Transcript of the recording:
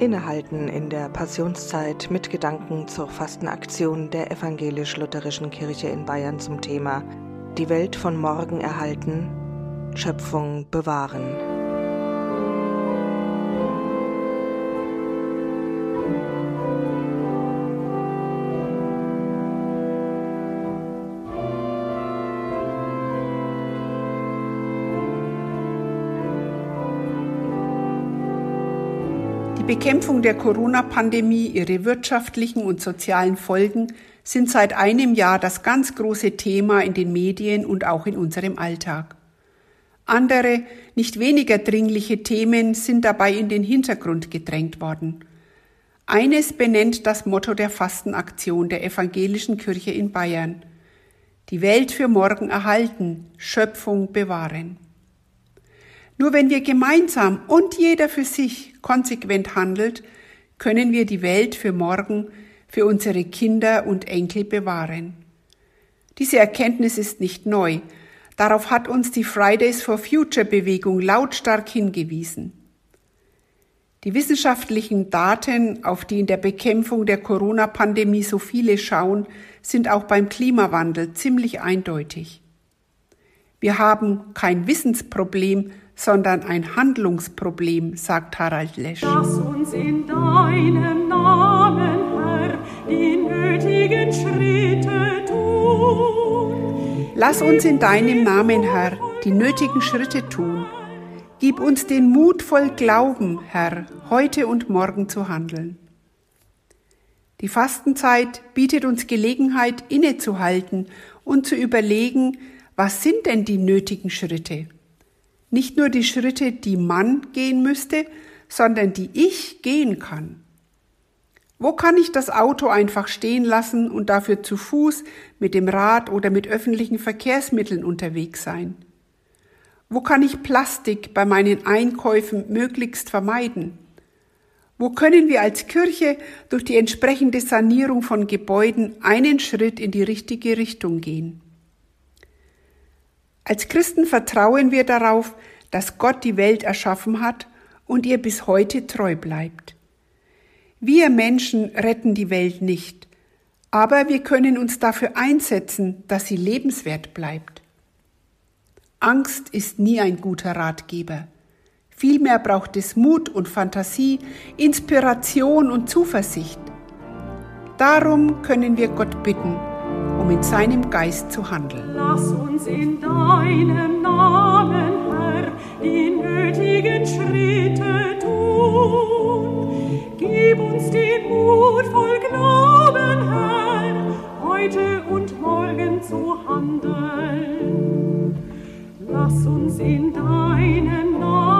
Innehalten in der Passionszeit mit Gedanken zur Fastenaktion der evangelisch-lutherischen Kirche in Bayern zum Thema Die Welt von morgen erhalten, Schöpfung bewahren. Bekämpfung der Corona-Pandemie, ihre wirtschaftlichen und sozialen Folgen sind seit einem Jahr das ganz große Thema in den Medien und auch in unserem Alltag. Andere, nicht weniger dringliche Themen sind dabei in den Hintergrund gedrängt worden. Eines benennt das Motto der Fastenaktion der evangelischen Kirche in Bayern. Die Welt für morgen erhalten, Schöpfung bewahren. Nur wenn wir gemeinsam und jeder für sich konsequent handelt, können wir die Welt für morgen, für unsere Kinder und Enkel bewahren. Diese Erkenntnis ist nicht neu. Darauf hat uns die Fridays for Future Bewegung lautstark hingewiesen. Die wissenschaftlichen Daten, auf die in der Bekämpfung der Corona-Pandemie so viele schauen, sind auch beim Klimawandel ziemlich eindeutig. Wir haben kein Wissensproblem, sondern ein Handlungsproblem, sagt Harald Lesch. Lass uns in deinem Namen, Herr, die nötigen Schritte tun. Lass uns in deinem Namen, Herr, die nötigen Schritte tun. Gib uns den Mut voll Glauben, Herr, heute und morgen zu handeln. Die Fastenzeit bietet uns Gelegenheit, innezuhalten und zu überlegen, was sind denn die nötigen Schritte? Nicht nur die Schritte, die man gehen müsste, sondern die ich gehen kann. Wo kann ich das Auto einfach stehen lassen und dafür zu Fuß, mit dem Rad oder mit öffentlichen Verkehrsmitteln unterwegs sein? Wo kann ich Plastik bei meinen Einkäufen möglichst vermeiden? Wo können wir als Kirche durch die entsprechende Sanierung von Gebäuden einen Schritt in die richtige Richtung gehen? Als Christen vertrauen wir darauf, dass Gott die Welt erschaffen hat und ihr bis heute treu bleibt. Wir Menschen retten die Welt nicht, aber wir können uns dafür einsetzen, dass sie lebenswert bleibt. Angst ist nie ein guter Ratgeber. Vielmehr braucht es Mut und Fantasie, Inspiration und Zuversicht. Darum können wir Gott bitten, um in seinem Geist zu handeln. Lass uns in deinem Namen, Herr, die nötigen Schritte tun. Gib uns den Mut voll Glauben, Herr, heute und morgen zu handeln. Lass uns in deinem Namen,